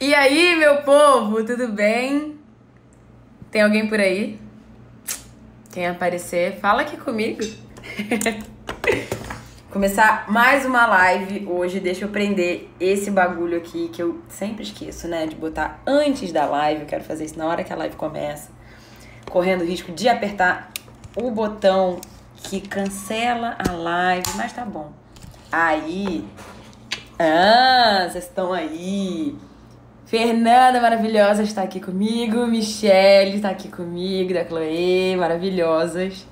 E aí, meu povo, tudo bem? Tem alguém por aí? Quem aparecer, fala aqui comigo. Começar mais uma live hoje. Deixa eu prender esse bagulho aqui que eu sempre esqueço, né? De botar antes da live. Eu quero fazer isso na hora que a live começa. Correndo o risco de apertar o botão que cancela a live. Mas tá bom. Aí. Ah, vocês estão aí. Fernanda maravilhosa está aqui comigo. Michelle está aqui comigo, da Chloe, maravilhosas.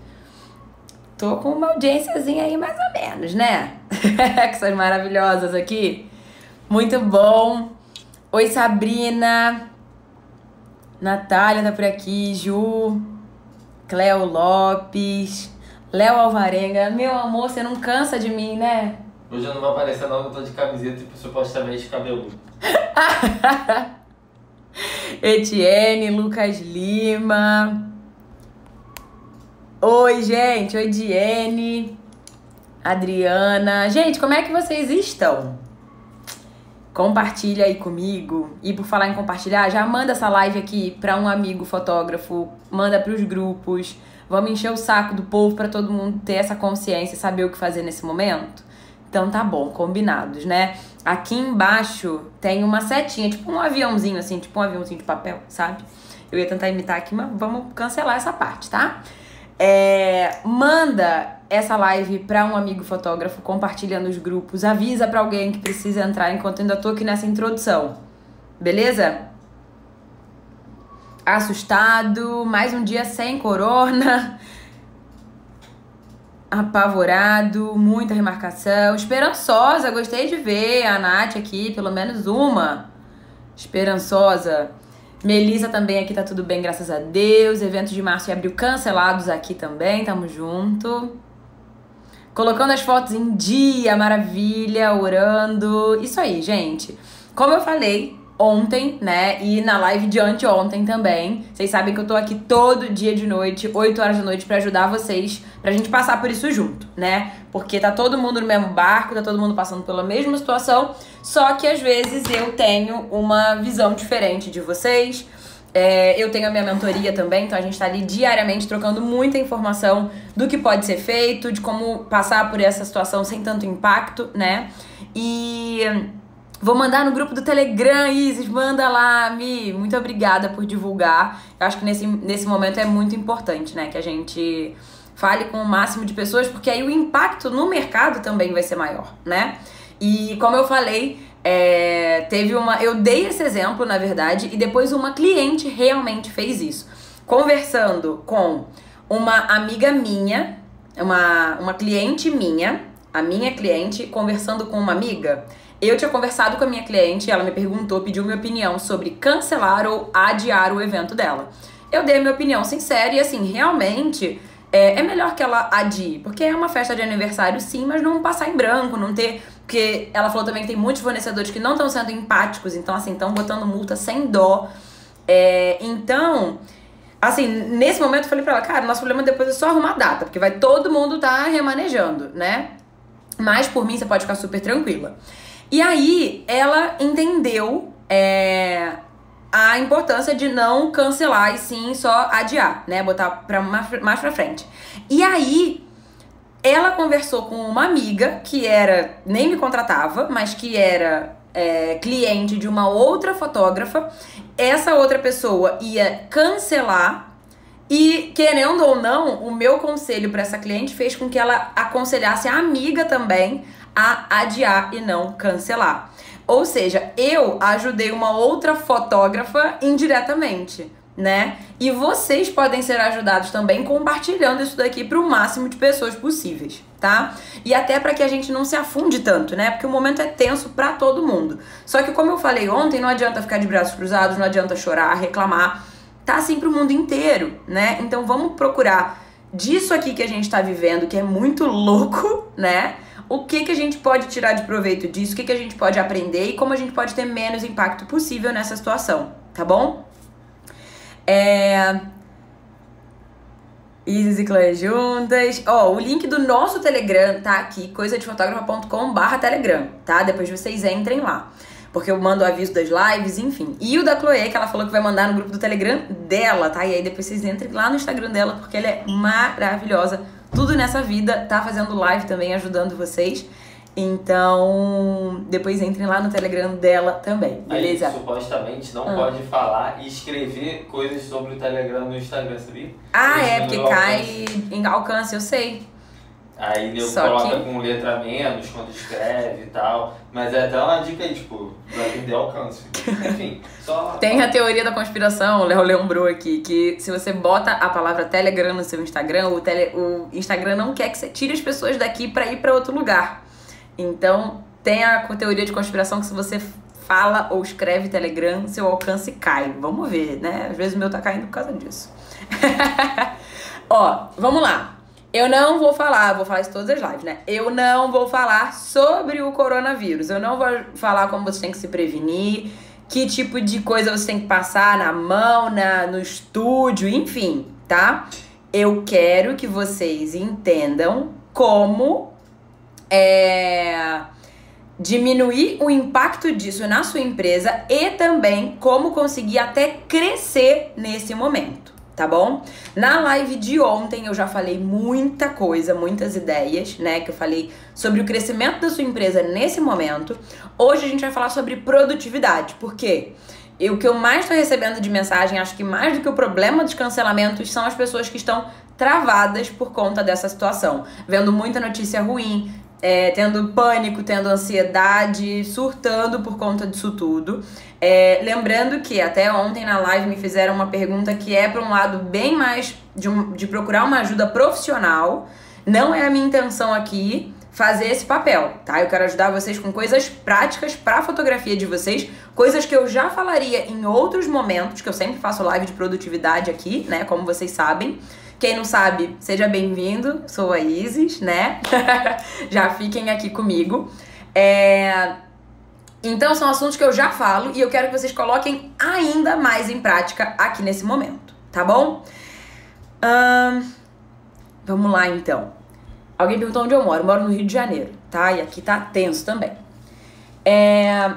Tô com uma audiênciazinha aí mais ou menos, né? que são maravilhosas aqui. Muito bom. Oi, Sabrina. Natália tá por aqui. Ju. Cleo Lopes. Léo Alvarenga. Meu amor, você não cansa de mim, né? Hoje eu não vou aparecer não, eu tô de camiseta e supostamente cabelo. Etienne, Lucas Lima. Oi, gente. Oi, Diene. Adriana. Gente, como é que vocês estão? Compartilha aí comigo. E por falar em compartilhar, já manda essa live aqui para um amigo fotógrafo, manda para os grupos. Vamos encher o saco do povo para todo mundo ter essa consciência e saber o que fazer nesse momento. Então tá bom, combinados, né? Aqui embaixo tem uma setinha, tipo um aviãozinho assim, tipo um aviãozinho de papel, sabe? Eu ia tentar imitar aqui, mas vamos cancelar essa parte, tá? É, manda essa live para um amigo fotógrafo, compartilha nos grupos, avisa para alguém que precisa entrar enquanto ainda tô aqui nessa introdução. Beleza? Assustado, mais um dia sem corona. Apavorado, muita remarcação. Esperançosa, gostei de ver a Nath aqui, pelo menos uma. Esperançosa. Melissa também aqui tá tudo bem, graças a Deus. Eventos de março e abril cancelados aqui também, tamo junto. Colocando as fotos em dia, maravilha, orando. Isso aí, gente. Como eu falei, ontem, né? E na live de anteontem também. Vocês sabem que eu tô aqui todo dia de noite, 8 horas da noite, para ajudar vocês, pra gente passar por isso junto, né? Porque tá todo mundo no mesmo barco, tá todo mundo passando pela mesma situação, só que às vezes eu tenho uma visão diferente de vocês. É, eu tenho a minha mentoria também, então a gente tá ali diariamente trocando muita informação do que pode ser feito, de como passar por essa situação sem tanto impacto, né? E Vou mandar no grupo do Telegram, Isis, manda lá, Mi. Muito obrigada por divulgar. Eu acho que nesse, nesse momento é muito importante, né? Que a gente fale com o máximo de pessoas, porque aí o impacto no mercado também vai ser maior, né? E como eu falei, é, teve uma. Eu dei esse exemplo, na verdade, e depois uma cliente realmente fez isso. Conversando com uma amiga minha, uma, uma cliente minha, a minha cliente, conversando com uma amiga. Eu tinha conversado com a minha cliente, ela me perguntou, pediu minha opinião sobre cancelar ou adiar o evento dela. Eu dei minha opinião sincera e assim, realmente é, é, melhor que ela adie, porque é uma festa de aniversário sim, mas não passar em branco, não ter. Porque ela falou também que tem muitos fornecedores que não estão sendo empáticos, então assim, estão botando multa sem dó. É, então, assim, nesse momento eu falei pra ela, cara, nosso problema depois é só arrumar data, porque vai todo mundo tá remanejando, né? Mas por mim você pode ficar super tranquila. E aí ela entendeu é, a importância de não cancelar e sim só adiar, né? Botar pra mais, pra frente. E aí ela conversou com uma amiga que era, nem me contratava, mas que era é, cliente de uma outra fotógrafa. Essa outra pessoa ia cancelar. E, querendo ou não, o meu conselho para essa cliente fez com que ela aconselhasse a amiga também a adiar e não cancelar. Ou seja, eu ajudei uma outra fotógrafa indiretamente, né? E vocês podem ser ajudados também compartilhando isso daqui para o máximo de pessoas possíveis, tá? E até para que a gente não se afunde tanto, né? Porque o momento é tenso para todo mundo. Só que como eu falei ontem, não adianta ficar de braços cruzados, não adianta chorar, reclamar. Tá assim pro mundo inteiro, né? Então vamos procurar disso aqui que a gente tá vivendo, que é muito louco, né? O que, que a gente pode tirar de proveito disso, o que, que a gente pode aprender e como a gente pode ter menos impacto possível nessa situação, tá bom? É... Isis e Chloe juntas. Ó, oh, o link do nosso Telegram tá aqui, coisadefotografa.com barra Telegram, tá? Depois vocês entrem lá. porque eu mando o aviso das lives, enfim. E o da Chloe, que ela falou que vai mandar no grupo do Telegram dela, tá? E aí depois vocês entrem lá no Instagram dela, porque ela é maravilhosa. Tudo nessa vida, tá fazendo live também, ajudando vocês. Então, depois entrem lá no Telegram dela também, beleza? Aí, supostamente não Ah. pode falar e escrever coisas sobre o Telegram no Instagram, sabia? Ah, é, porque cai alcance. em alcance, eu sei. Aí eu Só coloca que- com letra menos quando escreve e tal. Mas é até uma dica aí, tipo, pra perder alcance. Enfim, só. Tem a teoria da conspiração, o Léo lembrou aqui, que se você bota a palavra Telegram no seu Instagram, o, tele, o Instagram não quer que você tire as pessoas daqui pra ir pra outro lugar. Então, tem a teoria de conspiração que se você fala ou escreve Telegram, seu alcance cai. Vamos ver, né? Às vezes o meu tá caindo por causa disso. Ó, vamos lá. Eu não vou falar, vou falar isso todas as lives, né? Eu não vou falar sobre o coronavírus. Eu não vou falar como você tem que se prevenir, que tipo de coisa você tem que passar na mão, na, no estúdio, enfim, tá? Eu quero que vocês entendam como é, diminuir o impacto disso na sua empresa e também como conseguir até crescer nesse momento, tá bom? Na live de ontem eu já falei muita coisa, muitas ideias, né? Que eu falei sobre o crescimento da sua empresa nesse momento. Hoje a gente vai falar sobre produtividade, por quê? E o que eu mais estou recebendo de mensagem, acho que mais do que o problema dos cancelamentos, são as pessoas que estão travadas por conta dessa situação. Vendo muita notícia ruim, é, tendo pânico, tendo ansiedade, surtando por conta disso tudo. É, lembrando que até ontem na live me fizeram uma pergunta que é para um lado bem mais de, um- de procurar uma ajuda profissional. Não é a minha intenção aqui fazer esse papel, tá? Eu quero ajudar vocês com coisas práticas para fotografia de vocês, coisas que eu já falaria em outros momentos, que eu sempre faço live de produtividade aqui, né? Como vocês sabem. Quem não sabe, seja bem-vindo. Sou a Isis, né? já fiquem aqui comigo. É... Então, são assuntos que eu já falo e eu quero que vocês coloquem ainda mais em prática aqui nesse momento, tá bom? Ahn, Vamos lá, então. Alguém perguntou onde eu moro. Eu moro no Rio de Janeiro, tá? E aqui tá tenso também. É...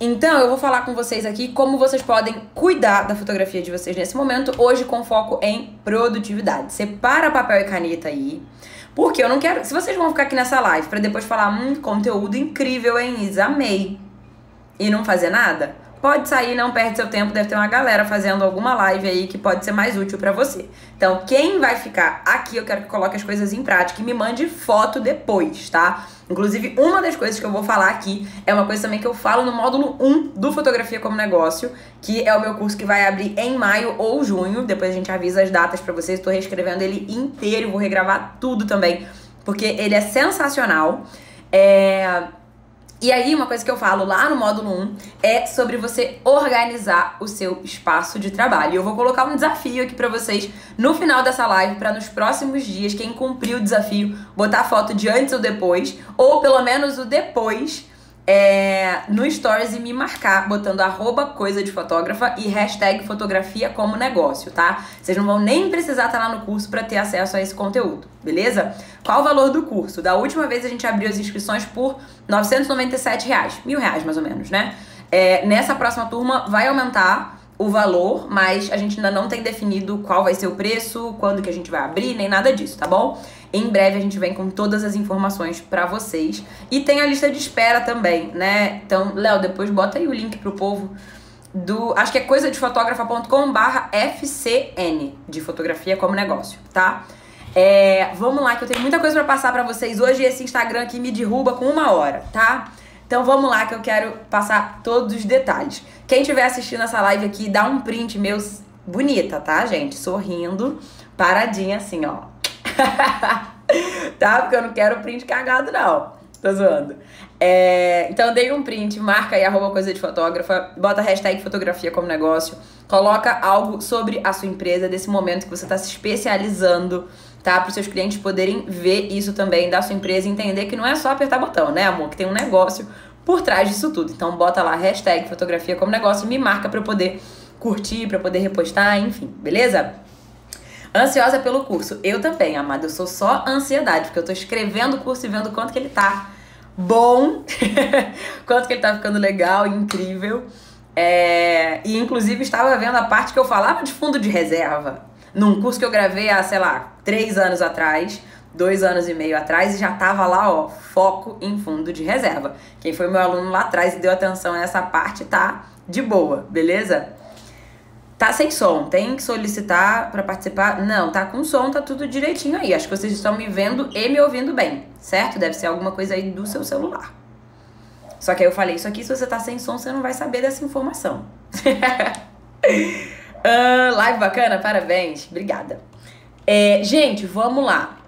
Então, eu vou falar com vocês aqui como vocês podem cuidar da fotografia de vocês nesse momento, hoje com foco em produtividade. Separa papel e caneta aí, porque eu não quero. Se vocês vão ficar aqui nessa live pra depois falar, hum, conteúdo incrível, hein, Isa? Amei. E não fazer nada, pode sair, não perde seu tempo. Deve ter uma galera fazendo alguma live aí que pode ser mais útil pra você. Então, quem vai ficar aqui, eu quero que coloque as coisas em prática e me mande foto depois, tá? Inclusive, uma das coisas que eu vou falar aqui é uma coisa também que eu falo no módulo 1 do Fotografia como Negócio, que é o meu curso que vai abrir em maio ou junho. Depois a gente avisa as datas pra vocês. Estou reescrevendo ele inteiro, vou regravar tudo também, porque ele é sensacional. É. E aí, uma coisa que eu falo lá no módulo 1 é sobre você organizar o seu espaço de trabalho. Eu vou colocar um desafio aqui pra vocês no final dessa live, pra nos próximos dias, quem cumprir o desafio, botar foto de antes ou depois, ou pelo menos o depois, é, no Stories e me marcar, botando arroba coisa de fotógrafa e hashtag fotografia como negócio, tá? Vocês não vão nem precisar estar lá no curso para ter acesso a esse conteúdo, beleza? Qual o valor do curso? Da última vez a gente abriu as inscrições por 997 reais, mil reais mais ou menos, né? É, nessa próxima turma vai aumentar o valor, mas a gente ainda não tem definido qual vai ser o preço, quando que a gente vai abrir, nem nada disso, tá bom? Em breve a gente vem com todas as informações pra vocês. E tem a lista de espera também, né? Então, Léo, depois bota aí o link pro povo do. Acho que é coisadefotografa.com barra FCN, de fotografia como negócio, tá? É, vamos lá, que eu tenho muita coisa pra passar pra vocês hoje esse Instagram aqui me derruba com uma hora, tá? Então vamos lá que eu quero passar todos os detalhes. Quem estiver assistindo essa live aqui, dá um print meu bonita, tá, gente? Sorrindo, paradinha assim, ó. tá? Porque eu não quero print cagado, não. Tô zoando. É, então dei um print, marca aí arroba coisa de fotógrafa, bota hashtag fotografia como negócio, coloca algo sobre a sua empresa, desse momento que você tá se especializando, tá? Para os seus clientes poderem ver isso também da sua empresa e entender que não é só apertar botão, né, amor? Que tem um negócio por trás disso tudo. Então bota lá hashtag fotografia como negócio e me marca para eu poder curtir, para poder repostar, enfim, beleza? Ansiosa pelo curso. Eu também, amada. Eu sou só ansiedade, porque eu tô escrevendo o curso e vendo quanto que ele tá bom, quanto que ele tá ficando legal, incrível. É, e inclusive estava vendo a parte que eu falava de fundo de reserva. Num curso que eu gravei há, sei lá, três anos atrás, dois anos e meio atrás, e já tava lá, ó, foco em fundo de reserva. Quem foi meu aluno lá atrás e deu atenção a essa parte tá de boa, beleza? Tá sem som, tem que solicitar para participar? Não, tá com som, tá tudo direitinho aí. Acho que vocês estão me vendo e me ouvindo bem, certo? Deve ser alguma coisa aí do seu celular. Só que aí eu falei, isso aqui, se você tá sem som, você não vai saber dessa informação. uh, live bacana, parabéns, obrigada. É, gente, vamos lá.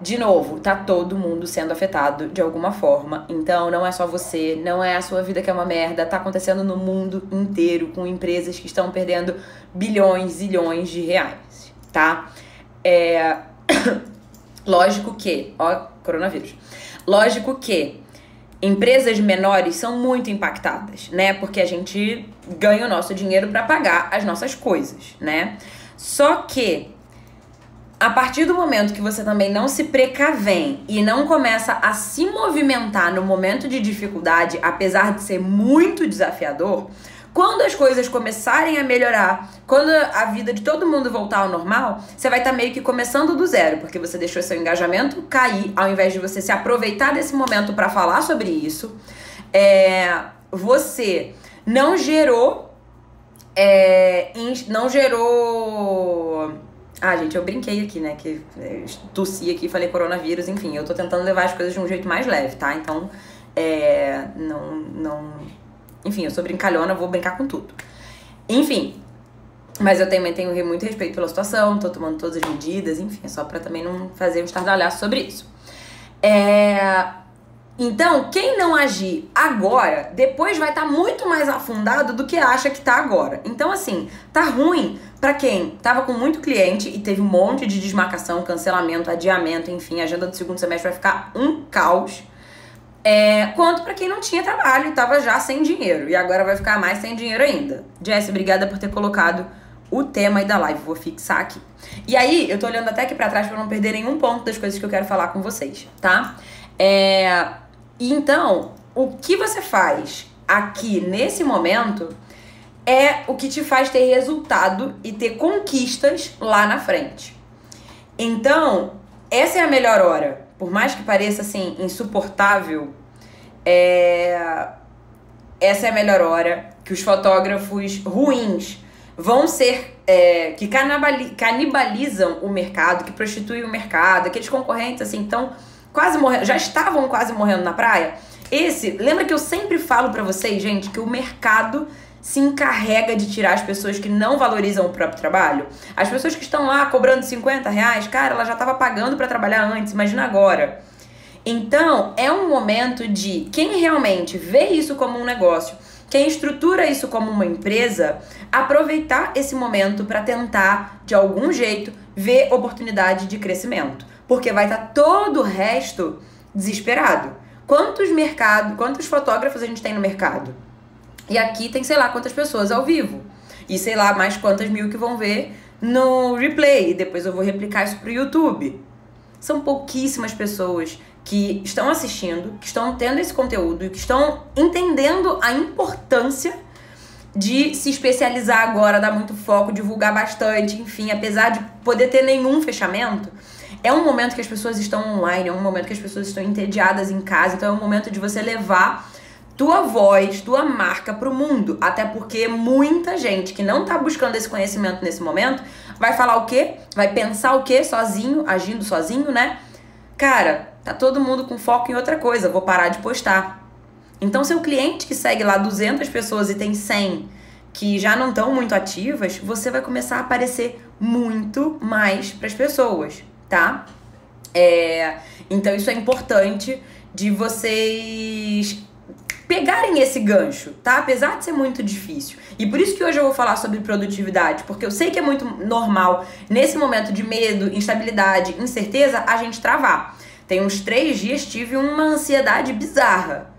De novo, tá todo mundo sendo afetado de alguma forma. Então não é só você, não é a sua vida que é uma merda. Tá acontecendo no mundo inteiro com empresas que estão perdendo bilhões, zilhões de reais, tá? É... Lógico que, ó, coronavírus. Lógico que empresas menores são muito impactadas, né? Porque a gente ganha o nosso dinheiro para pagar as nossas coisas, né? Só que a partir do momento que você também não se precavém e não começa a se movimentar no momento de dificuldade, apesar de ser muito desafiador, quando as coisas começarem a melhorar, quando a vida de todo mundo voltar ao normal, você vai estar tá meio que começando do zero, porque você deixou seu engajamento cair, ao invés de você se aproveitar desse momento para falar sobre isso. É, você não gerou. É, não gerou. Ah, gente, eu brinquei aqui, né? Que é, tossi aqui, falei coronavírus, enfim, eu tô tentando levar as coisas de um jeito mais leve, tá? Então, é, não, não enfim, eu sou brincalhona, vou brincar com tudo. Enfim, mas eu também tenho muito respeito pela situação, tô tomando todas as medidas, enfim, é só pra também não fazer um estardalhaço sobre isso. É... Então, quem não agir agora, depois vai estar tá muito mais afundado do que acha que tá agora. Então, assim, tá ruim para quem tava com muito cliente e teve um monte de desmarcação, cancelamento, adiamento, enfim, a agenda do segundo semestre vai ficar um caos. É, quanto para quem não tinha trabalho e tava já sem dinheiro. E agora vai ficar mais sem dinheiro ainda. Jess, obrigada por ter colocado o tema aí da live. Vou fixar aqui. E aí, eu tô olhando até aqui pra trás pra não perder nenhum ponto das coisas que eu quero falar com vocês, tá? É, então, o que você faz aqui nesse momento é o que te faz ter resultado e ter conquistas lá na frente. Então, essa é a melhor hora por mais que pareça assim insuportável, é... essa é a melhor hora que os fotógrafos ruins vão ser é, que canibalizam o mercado, que prostituem o mercado, aqueles concorrentes assim, então quase morrendo, já estavam quase morrendo na praia. Esse, lembra que eu sempre falo para vocês, gente, que o mercado se encarrega de tirar as pessoas que não valorizam o próprio trabalho? As pessoas que estão lá cobrando 50 reais, cara, ela já estava pagando para trabalhar antes, imagina agora. Então, é um momento de quem realmente vê isso como um negócio, quem estrutura isso como uma empresa, aproveitar esse momento para tentar, de algum jeito, ver oportunidade de crescimento. Porque vai estar tá todo o resto desesperado. Quantos mercados, quantos fotógrafos a gente tem no mercado? E aqui tem sei lá quantas pessoas ao vivo. E sei lá mais quantas mil que vão ver no replay. E depois eu vou replicar isso pro YouTube. São pouquíssimas pessoas que estão assistindo, que estão tendo esse conteúdo que estão entendendo a importância de se especializar agora, dar muito foco, divulgar bastante, enfim, apesar de poder ter nenhum fechamento. É um momento que as pessoas estão online, é um momento que as pessoas estão entediadas em casa, então é um momento de você levar tua voz, tua marca pro mundo. Até porque muita gente que não tá buscando esse conhecimento nesse momento vai falar o quê? Vai pensar o quê? Sozinho, agindo sozinho, né? Cara, tá todo mundo com foco em outra coisa, vou parar de postar. Então, seu cliente que segue lá 200 pessoas e tem 100 que já não estão muito ativas, você vai começar a aparecer muito mais para as pessoas, tá? É, então, isso é importante de vocês pegarem esse gancho, tá? Apesar de ser muito difícil. E por isso que hoje eu vou falar sobre produtividade, porque eu sei que é muito normal, nesse momento de medo, instabilidade, incerteza, a gente travar. Tem uns três dias tive uma ansiedade bizarra.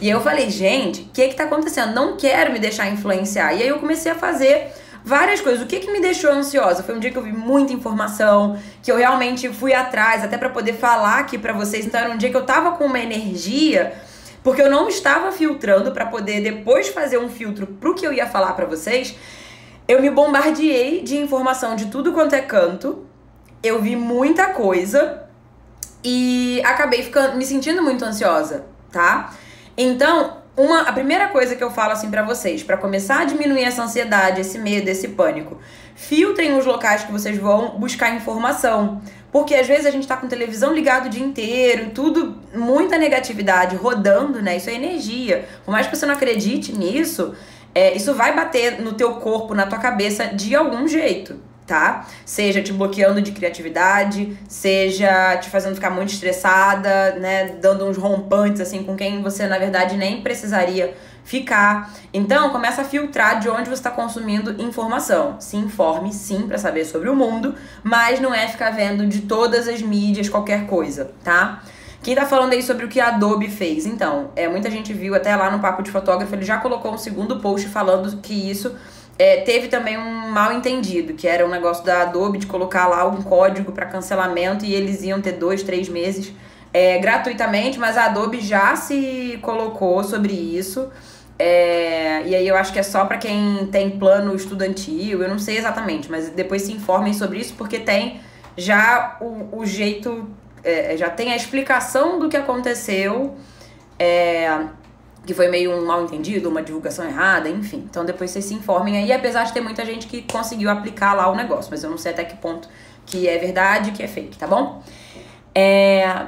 E eu falei, gente, o que que tá acontecendo? Não quero me deixar influenciar. E aí eu comecei a fazer várias coisas. O que, que me deixou ansiosa? Foi um dia que eu vi muita informação, que eu realmente fui atrás, até para poder falar aqui para vocês. Então, era um dia que eu tava com uma energia, porque eu não estava filtrando para poder depois fazer um filtro pro que eu ia falar para vocês. Eu me bombardeei de informação de tudo quanto é canto. Eu vi muita coisa e acabei ficando me sentindo muito ansiosa, tá? Então, uma, a primeira coisa que eu falo assim para vocês, para começar a diminuir essa ansiedade, esse medo, esse pânico, filtrem os locais que vocês vão buscar informação. Porque às vezes a gente tá com televisão ligado o dia inteiro, tudo, muita negatividade rodando, né? Isso é energia. Por mais que você não acredite nisso, é, isso vai bater no teu corpo, na tua cabeça de algum jeito tá? Seja te bloqueando de criatividade, seja te fazendo ficar muito estressada, né? Dando uns rompantes, assim, com quem você, na verdade, nem precisaria ficar. Então, começa a filtrar de onde você está consumindo informação. Se informe, sim, para saber sobre o mundo, mas não é ficar vendo de todas as mídias qualquer coisa, tá? Quem tá falando aí sobre o que a Adobe fez? Então, é, muita gente viu até lá no Papo de Fotógrafo, ele já colocou um segundo post falando que isso é, teve também um mal entendido, que era um negócio da Adobe de colocar lá um código para cancelamento e eles iam ter dois, três meses é, gratuitamente, mas a Adobe já se colocou sobre isso. É, e aí eu acho que é só para quem tem plano estudantil, eu não sei exatamente, mas depois se informem sobre isso, porque tem já o, o jeito, é, já tem a explicação do que aconteceu. É, que foi meio um mal entendido, uma divulgação errada, enfim. Então depois vocês se informem aí, apesar de ter muita gente que conseguiu aplicar lá o negócio, mas eu não sei até que ponto que é verdade que é fake, tá bom? É...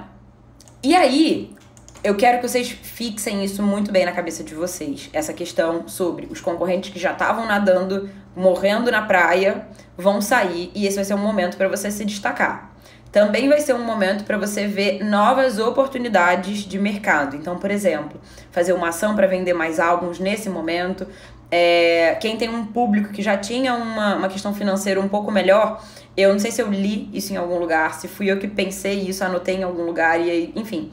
E aí, eu quero que vocês fixem isso muito bem na cabeça de vocês. Essa questão sobre os concorrentes que já estavam nadando, morrendo na praia, vão sair e esse vai ser um momento para você se destacar também vai ser um momento para você ver novas oportunidades de mercado. Então, por exemplo, fazer uma ação para vender mais álbuns nesse momento. É, quem tem um público que já tinha uma, uma questão financeira um pouco melhor, eu não sei se eu li isso em algum lugar, se fui eu que pensei isso, anotei em algum lugar, e enfim.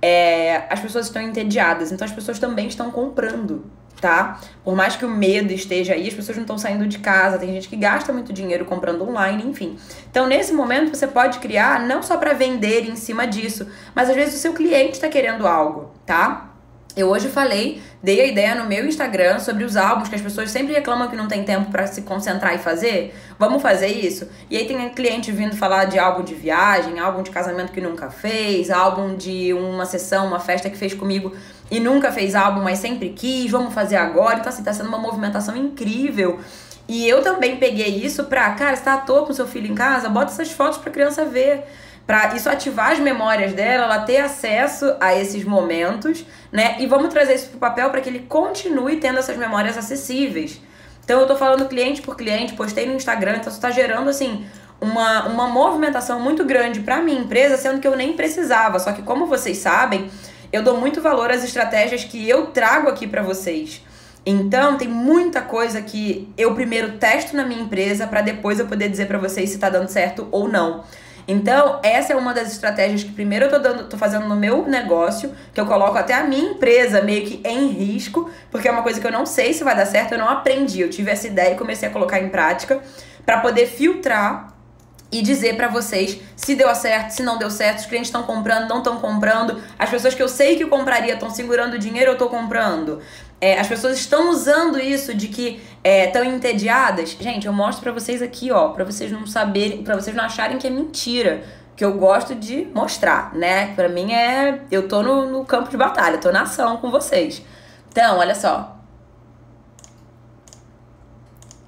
É, as pessoas estão entediadas, então as pessoas também estão comprando tá? Por mais que o medo esteja aí, as pessoas não estão saindo de casa, tem gente que gasta muito dinheiro comprando online, enfim. Então, nesse momento, você pode criar não só para vender em cima disso, mas às vezes o seu cliente está querendo algo, tá? Eu hoje falei, dei a ideia no meu Instagram sobre os álbuns que as pessoas sempre reclamam que não tem tempo para se concentrar e fazer. Vamos fazer isso? E aí tem cliente vindo falar de álbum de viagem, álbum de casamento que nunca fez, álbum de uma sessão, uma festa que fez comigo e nunca fez álbum, mas sempre quis, vamos fazer agora. Então assim, tá sendo uma movimentação incrível. E eu também peguei isso pra, cara, você tá à toa com seu filho em casa, bota essas fotos pra criança ver para isso ativar as memórias dela, ela ter acesso a esses momentos, né? E vamos trazer isso pro papel para que ele continue tendo essas memórias acessíveis. Então eu tô falando cliente por cliente, postei no Instagram, então isso tá gerando assim uma, uma movimentação muito grande para minha empresa, sendo que eu nem precisava. Só que como vocês sabem, eu dou muito valor às estratégias que eu trago aqui para vocês. Então, tem muita coisa que eu primeiro testo na minha empresa para depois eu poder dizer para vocês se tá dando certo ou não. Então, essa é uma das estratégias que primeiro eu tô, dando, tô fazendo no meu negócio, que eu coloco até a minha empresa meio que em risco, porque é uma coisa que eu não sei se vai dar certo, eu não aprendi. Eu tive essa ideia e comecei a colocar em prática para poder filtrar e dizer para vocês se deu certo, se não deu certo, os clientes estão comprando, não estão comprando, as pessoas que eu sei que compraria estão segurando o dinheiro, eu tô comprando. É, as pessoas estão usando isso de que estão é, entediadas. Gente, eu mostro para vocês aqui, ó, para vocês não saberem, para vocês não acharem que é mentira. Que eu gosto de mostrar, né? Pra mim é. Eu tô no, no campo de batalha, tô na ação com vocês. Então, olha só.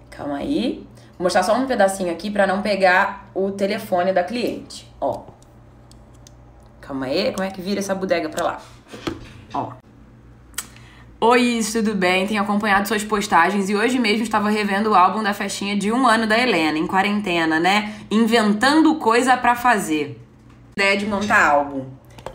Calma aí. Vou mostrar só um pedacinho aqui para não pegar o telefone da cliente. Ó. Calma aí, como é que vira essa bodega pra lá? Ó. Oi, tudo bem? Tenho acompanhado suas postagens e hoje mesmo estava revendo o álbum da festinha de um ano da Helena, em quarentena, né? Inventando coisa para fazer. Ideia de montar álbum.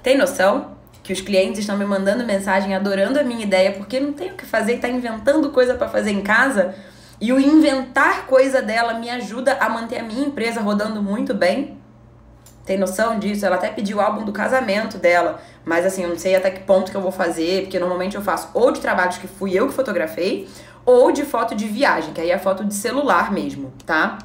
Tem noção que os clientes estão me mandando mensagem adorando a minha ideia porque não tem o que fazer e tá inventando coisa para fazer em casa? E o inventar coisa dela me ajuda a manter a minha empresa rodando muito bem? Tem noção disso? Ela até pediu o álbum do casamento dela, mas assim, eu não sei até que ponto que eu vou fazer, porque normalmente eu faço ou de trabalhos que fui eu que fotografei, ou de foto de viagem, que aí é foto de celular mesmo, tá?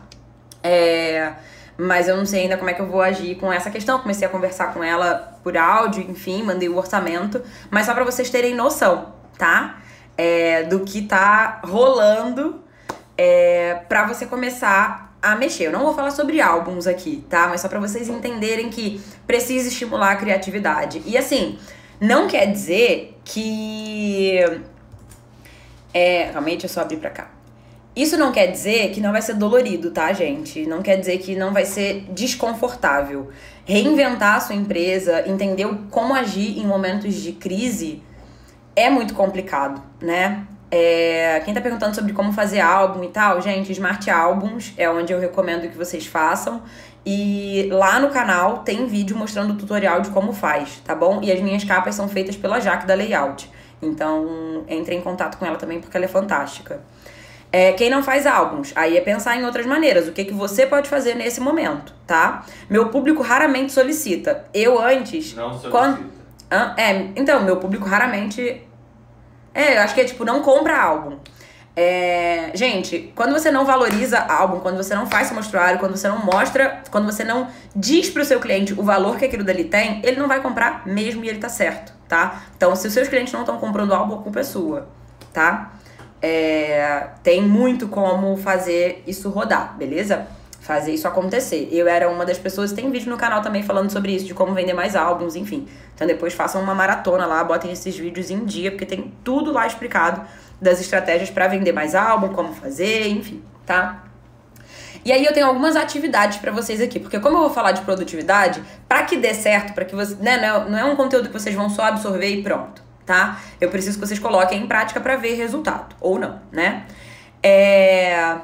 É, mas eu não sei ainda como é que eu vou agir com essa questão. Comecei a conversar com ela por áudio, enfim, mandei o orçamento, mas só para vocês terem noção, tá? É, do que tá rolando é, para você começar a mexer. Eu não vou falar sobre álbuns aqui, tá? Mas só para vocês entenderem que precisa estimular a criatividade. E assim, não quer dizer que. É, realmente eu só abrir pra cá. Isso não quer dizer que não vai ser dolorido, tá, gente? Não quer dizer que não vai ser desconfortável. Reinventar a sua empresa, entender como agir em momentos de crise é muito complicado, né? É, quem tá perguntando sobre como fazer álbum e tal, gente, Smart Albums é onde eu recomendo que vocês façam. E lá no canal tem vídeo mostrando o tutorial de como faz, tá bom? E as minhas capas são feitas pela Jaque da Layout. Então, entre em contato com ela também porque ela é fantástica. É, quem não faz álbuns, aí é pensar em outras maneiras. O que, que você pode fazer nesse momento, tá? Meu público raramente solicita. Eu antes. Não solicita. Quando... É, então, meu público raramente. É, eu acho que é tipo, não compra álbum. É, gente, quando você não valoriza álbum, quando você não faz seu mostruário, quando você não mostra, quando você não diz pro seu cliente o valor que aquilo dali tem, ele não vai comprar mesmo e ele tá certo, tá? Então, se os seus clientes não estão comprando álbum, a culpa é sua, tá? É, tem muito como fazer isso rodar, beleza? Fazer isso acontecer. Eu era uma das pessoas, tem vídeo no canal também falando sobre isso, de como vender mais álbuns, enfim. Então depois façam uma maratona lá, botem esses vídeos em dia, porque tem tudo lá explicado das estratégias para vender mais álbum, como fazer, enfim, tá? E aí eu tenho algumas atividades para vocês aqui, porque como eu vou falar de produtividade, para que dê certo, para que você, né, não é um conteúdo que vocês vão só absorver e pronto tá? Eu preciso que vocês coloquem em prática para ver resultado, ou não, né? É...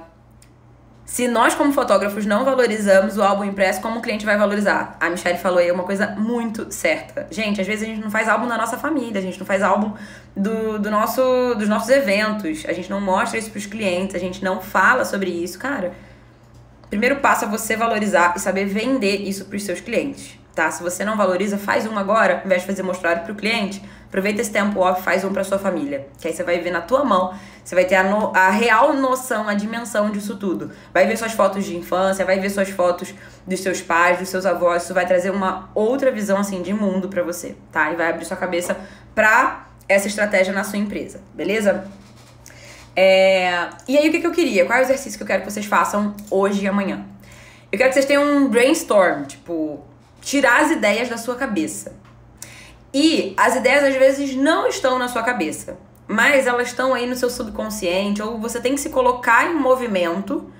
Se nós, como fotógrafos, não valorizamos o álbum impresso, como o cliente vai valorizar? A Michelle falou aí uma coisa muito certa. Gente, às vezes a gente não faz álbum da nossa família, a gente não faz álbum do, do nosso, dos nossos eventos, a gente não mostra isso pros clientes, a gente não fala sobre isso. Cara, primeiro passo é você valorizar e saber vender isso pros seus clientes, tá? Se você não valoriza, faz um agora, ao invés de fazer mostrado pro cliente, Aproveita esse tempo off, faz um para sua família. Que aí você vai ver na tua mão, você vai ter a, no, a real noção, a dimensão disso tudo. Vai ver suas fotos de infância, vai ver suas fotos dos seus pais, dos seus avós. Isso vai trazer uma outra visão assim de mundo para você, tá? E vai abrir sua cabeça pra essa estratégia na sua empresa, beleza? É... E aí, o que, que eu queria? Qual é o exercício que eu quero que vocês façam hoje e amanhã? Eu quero que vocês tenham um brainstorm, tipo, tirar as ideias da sua cabeça. E as ideias às vezes não estão na sua cabeça, mas elas estão aí no seu subconsciente, ou você tem que se colocar em movimento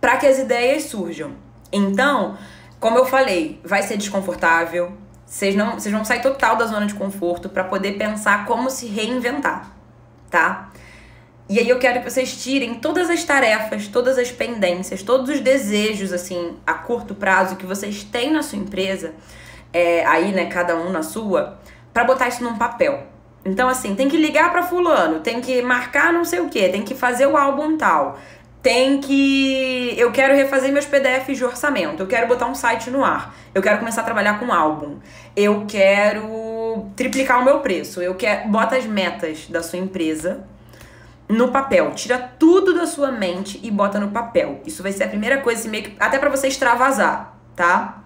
para que as ideias surjam. Então, como eu falei, vai ser desconfortável, vocês não, vocês vão sair total da zona de conforto para poder pensar como se reinventar, tá? E aí eu quero que vocês tirem todas as tarefas, todas as pendências, todos os desejos assim a curto prazo que vocês têm na sua empresa, é, aí né, cada um na sua, para botar isso num papel. Então, assim, tem que ligar para fulano, tem que marcar não sei o que, tem que fazer o álbum tal, tem que. Eu quero refazer meus PDFs de orçamento, eu quero botar um site no ar, eu quero começar a trabalhar com álbum, eu quero triplicar o meu preço, eu quero. Bota as metas da sua empresa no papel. Tira tudo da sua mente e bota no papel. Isso vai ser a primeira coisa, assim, meio que, até para você extravasar, tá?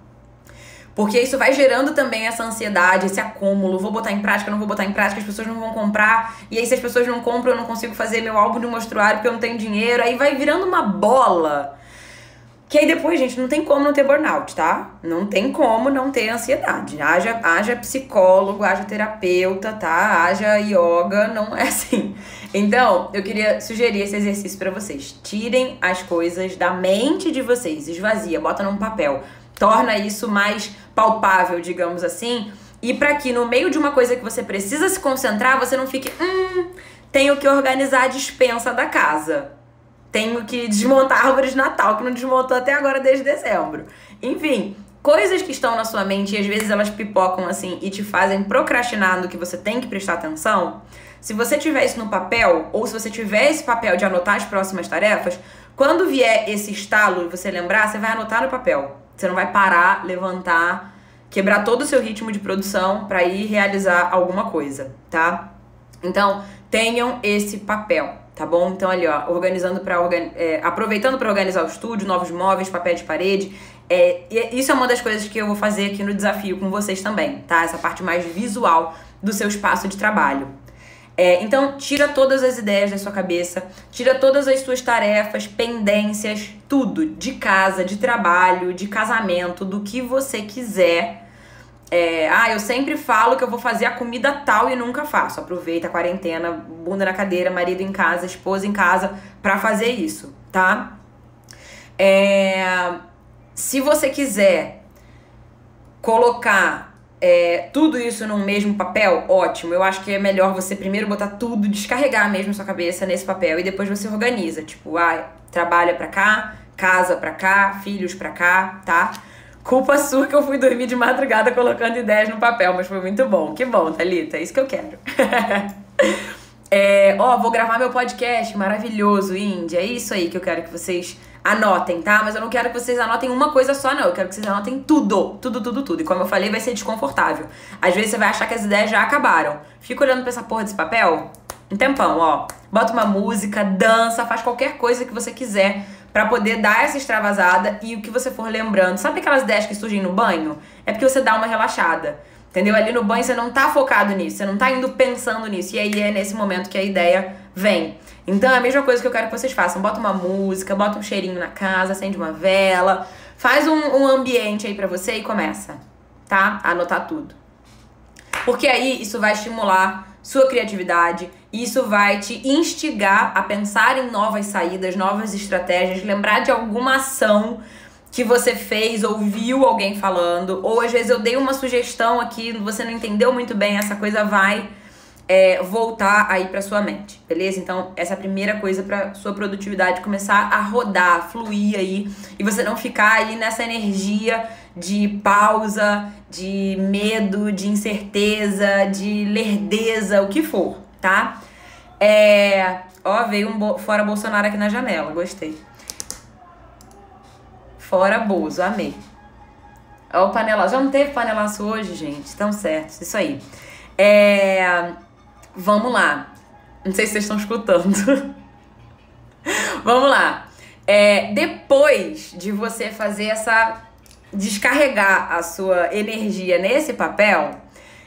Porque isso vai gerando também essa ansiedade, esse acúmulo. Vou botar em prática, não vou botar em prática, as pessoas não vão comprar. E aí, se as pessoas não compram, eu não consigo fazer meu álbum de mostruário porque eu não tenho dinheiro. Aí vai virando uma bola. Que aí depois, gente, não tem como não ter burnout, tá? Não tem como não ter ansiedade. Haja, haja psicólogo, haja terapeuta, tá? Haja yoga, não é assim. Então, eu queria sugerir esse exercício para vocês. Tirem as coisas da mente de vocês, esvazia, bota num papel torna isso mais palpável, digamos assim, e para que no meio de uma coisa que você precisa se concentrar, você não fique, hum, tenho que organizar a dispensa da casa. Tenho que desmontar a árvore de Natal, que não desmontou até agora desde dezembro. Enfim, coisas que estão na sua mente e às vezes elas pipocam assim e te fazem procrastinar no que você tem que prestar atenção. Se você tiver isso no papel, ou se você tiver esse papel de anotar as próximas tarefas, quando vier esse estalo e você lembrar, você vai anotar no papel. Você não vai parar, levantar, quebrar todo o seu ritmo de produção para ir realizar alguma coisa, tá? Então, tenham esse papel, tá bom? Então ali, ó, organizando para organ... é, aproveitando para organizar o estúdio, novos móveis, papel de parede. É, isso é uma das coisas que eu vou fazer aqui no desafio com vocês também, tá? Essa parte mais visual do seu espaço de trabalho. É, então, tira todas as ideias da sua cabeça, tira todas as suas tarefas, pendências, tudo, de casa, de trabalho, de casamento, do que você quiser. É, ah, eu sempre falo que eu vou fazer a comida tal e nunca faço. Aproveita a quarentena, bunda na cadeira, marido em casa, esposa em casa, pra fazer isso, tá? É, se você quiser colocar é, tudo isso num mesmo papel, ótimo. Eu acho que é melhor você primeiro botar tudo, descarregar mesmo sua cabeça nesse papel e depois você organiza. Tipo, ah, trabalha pra cá, casa pra cá, filhos pra cá, tá? Culpa sua que eu fui dormir de madrugada colocando ideias no papel, mas foi muito bom. Que bom, Thalita, é isso que eu quero. é, ó, vou gravar meu podcast maravilhoso, Índia. É isso aí que eu quero que vocês anotem, tá? Mas eu não quero que vocês anotem uma coisa só, não. Eu quero que vocês anotem tudo. Tudo, tudo, tudo. E como eu falei, vai ser desconfortável. Às vezes você vai achar que as ideias já acabaram. Fica olhando pra essa porra desse papel um tempão, ó. Bota uma música, dança, faz qualquer coisa que você quiser para poder dar essa extravasada e o que você for lembrando. Sabe aquelas ideias que surgem no banho? É porque você dá uma relaxada. Entendeu? Ali no banho você não tá focado nisso, você não tá indo pensando nisso. E aí é nesse momento que a ideia vem. Então é a mesma coisa que eu quero que vocês façam. Bota uma música, bota um cheirinho na casa, acende uma vela, faz um, um ambiente aí para você e começa, tá? A anotar tudo. Porque aí isso vai estimular sua criatividade, isso vai te instigar a pensar em novas saídas, novas estratégias, lembrar de alguma ação que você fez ou viu alguém falando, ou às vezes eu dei uma sugestão aqui, você não entendeu muito bem, essa coisa vai é, voltar aí para sua mente, beleza? Então, essa é a primeira coisa para sua produtividade começar a rodar, fluir aí e você não ficar aí nessa energia de pausa, de medo, de incerteza, de lerdeza, o que for, tá? É, ó, veio um bo fora Bolsonaro aqui na janela, gostei. Fora Bozo, amei. Ó, o panela, já não teve panelaço hoje, gente? Estão certos, isso aí. É, Vamos lá. Não sei se vocês estão escutando. Vamos lá. É, depois de você fazer essa. descarregar a sua energia nesse papel,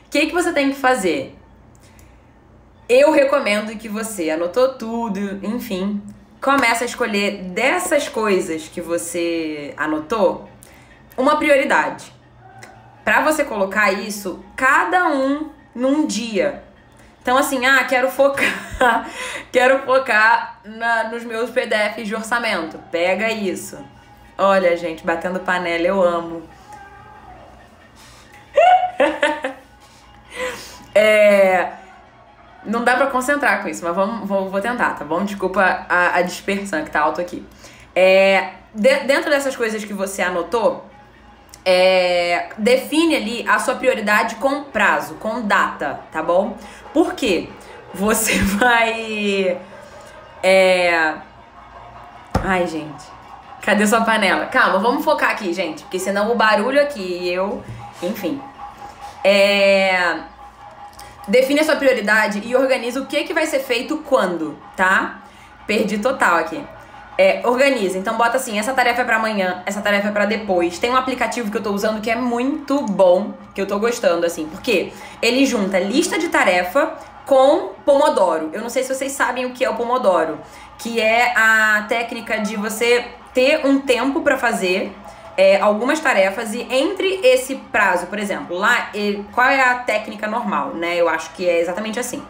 o que, que você tem que fazer? Eu recomendo que você anotou tudo, enfim, começa a escolher dessas coisas que você anotou uma prioridade. Para você colocar isso, cada um num dia. Então, assim, ah, quero focar, quero focar na, nos meus PDFs de orçamento. Pega isso. Olha, gente, batendo panela, eu amo. é, não dá pra concentrar com isso, mas vamos, vou, vou tentar, tá bom? Desculpa a, a dispersão que tá alto aqui. É, de, dentro dessas coisas que você anotou, é, define ali a sua prioridade com prazo, com data, tá bom? Por quê? Você vai. É. Ai, gente. Cadê sua panela? Calma, vamos focar aqui, gente. Porque senão o barulho aqui e eu. Enfim. É. Define a sua prioridade e organiza o que, que vai ser feito quando, tá? Perdi total aqui. É, organiza. Então bota assim, essa tarefa é para amanhã, essa tarefa é para depois. Tem um aplicativo que eu tô usando que é muito bom, que eu tô gostando assim, porque ele junta lista de tarefa com Pomodoro. Eu não sei se vocês sabem o que é o Pomodoro, que é a técnica de você ter um tempo para fazer é, algumas tarefas e entre esse prazo, por exemplo, lá, qual é a técnica normal, né? Eu acho que é exatamente assim.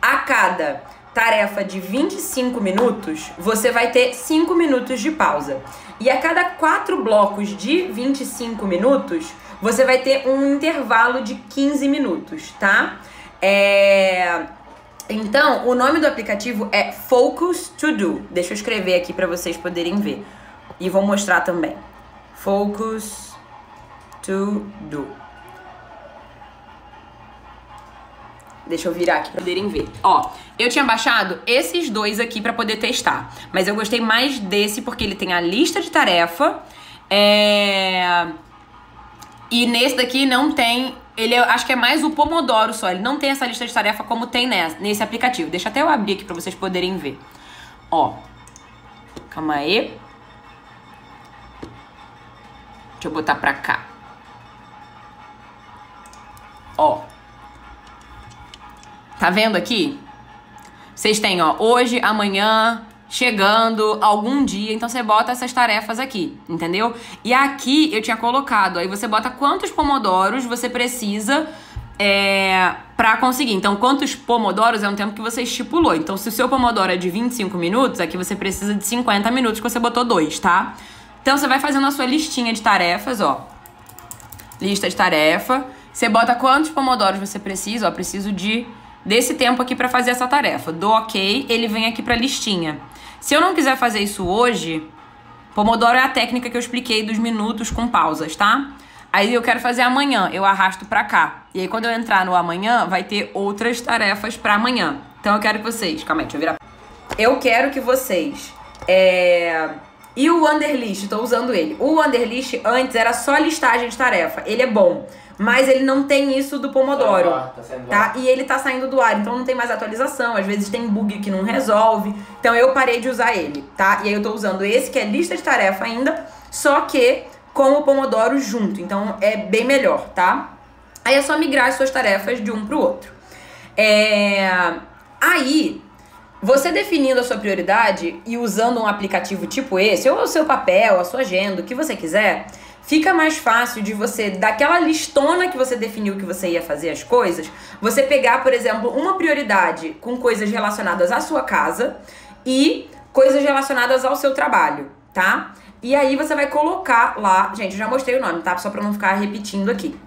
A cada tarefa de 25 minutos, você vai ter 5 minutos de pausa. E a cada quatro blocos de 25 minutos, você vai ter um intervalo de 15 minutos, tá? É... Então, o nome do aplicativo é Focus To Do. Deixa eu escrever aqui para vocês poderem ver. E vou mostrar também. Focus To Do. Deixa eu virar aqui pra poderem ver. Ó, eu tinha baixado esses dois aqui para poder testar. Mas eu gostei mais desse porque ele tem a lista de tarefa. É... E nesse daqui não tem. Ele acho que é mais o Pomodoro só. Ele não tem essa lista de tarefa como tem nesse, aplicativo. Deixa até eu abrir aqui para vocês poderem ver. Ó. Calma aí. Deixa eu botar pra cá. Ó. Tá vendo aqui? Vocês têm, ó, hoje, amanhã, chegando, algum dia. Então você bota essas tarefas aqui, entendeu? E aqui eu tinha colocado, aí você bota quantos pomodoros você precisa é, para conseguir. Então, quantos pomodoros é um tempo que você estipulou. Então, se o seu pomodoro é de 25 minutos, aqui você precisa de 50 minutos que você botou dois, tá? Então, você vai fazendo a sua listinha de tarefas, ó. Lista de tarefa. Você bota quantos pomodoros você precisa, ó. Preciso de desse tempo aqui para fazer essa tarefa. Do ok, ele vem aqui pra listinha. Se eu não quiser fazer isso hoje, Pomodoro é a técnica que eu expliquei dos minutos com pausas, tá? Aí eu quero fazer amanhã, eu arrasto pra cá. E aí quando eu entrar no amanhã, vai ter outras tarefas para amanhã. Então eu quero que vocês. Calma aí, deixa eu virar. Eu quero que vocês. É... E o Wanderlist, tô usando ele. O Wanderlist antes era só listagem de tarefa. Ele é bom. Mas ele não tem isso do Pomodoro. Tá, tá saindo do Tá? E ele tá saindo do ar, então não tem mais atualização. Às vezes tem bug que não resolve. Então eu parei de usar ele, tá? E aí eu tô usando esse que é lista de tarefa ainda, só que com o Pomodoro junto. Então é bem melhor, tá? Aí é só migrar as suas tarefas de um pro outro. É... Aí, você definindo a sua prioridade e usando um aplicativo tipo esse, ou o seu papel, a sua agenda, o que você quiser, fica mais fácil de você, daquela listona que você definiu que você ia fazer as coisas, você pegar, por exemplo, uma prioridade com coisas relacionadas à sua casa e coisas relacionadas ao seu trabalho, tá? E aí você vai colocar lá, gente, eu já mostrei o nome, tá? Só pra não ficar repetindo aqui.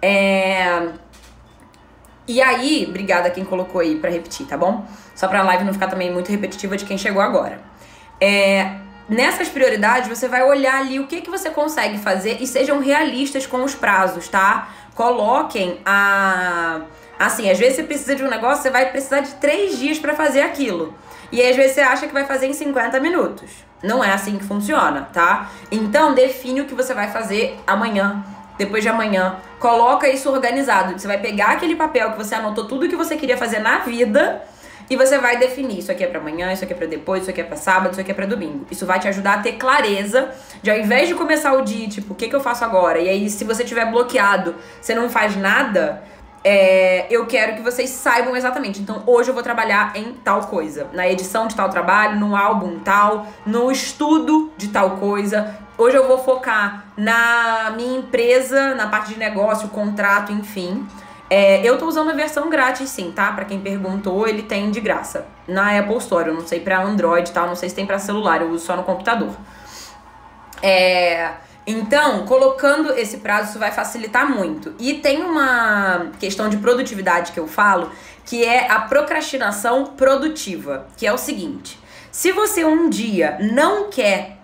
É... E aí, obrigada quem colocou aí pra repetir, tá bom? Só pra live não ficar também muito repetitiva de quem chegou agora. É, nessas prioridades, você vai olhar ali o que, que você consegue fazer e sejam realistas com os prazos, tá? Coloquem a. Assim, às vezes você precisa de um negócio, você vai precisar de três dias pra fazer aquilo. E às vezes você acha que vai fazer em 50 minutos. Não é assim que funciona, tá? Então, define o que você vai fazer amanhã, depois de amanhã. Coloca isso organizado. Você vai pegar aquele papel que você anotou tudo que você queria fazer na vida e você vai definir. Isso aqui é pra amanhã, isso aqui é pra depois, isso aqui é pra sábado, isso aqui é pra domingo. Isso vai te ajudar a ter clareza de ao invés de começar o dia, tipo, o que, que eu faço agora? E aí, se você tiver bloqueado, você não faz nada. É, eu quero que vocês saibam exatamente. Então, hoje eu vou trabalhar em tal coisa. Na edição de tal trabalho, no álbum tal, no estudo de tal coisa. Hoje eu vou focar na minha empresa, na parte de negócio, contrato, enfim. É, eu tô usando a versão grátis, sim, tá? Pra quem perguntou, ele tem de graça. Na Apple Store, eu não sei pra Android tal, não sei se tem pra celular, eu uso só no computador. É, então, colocando esse prazo, isso vai facilitar muito. E tem uma questão de produtividade que eu falo, que é a procrastinação produtiva, que é o seguinte: se você um dia não quer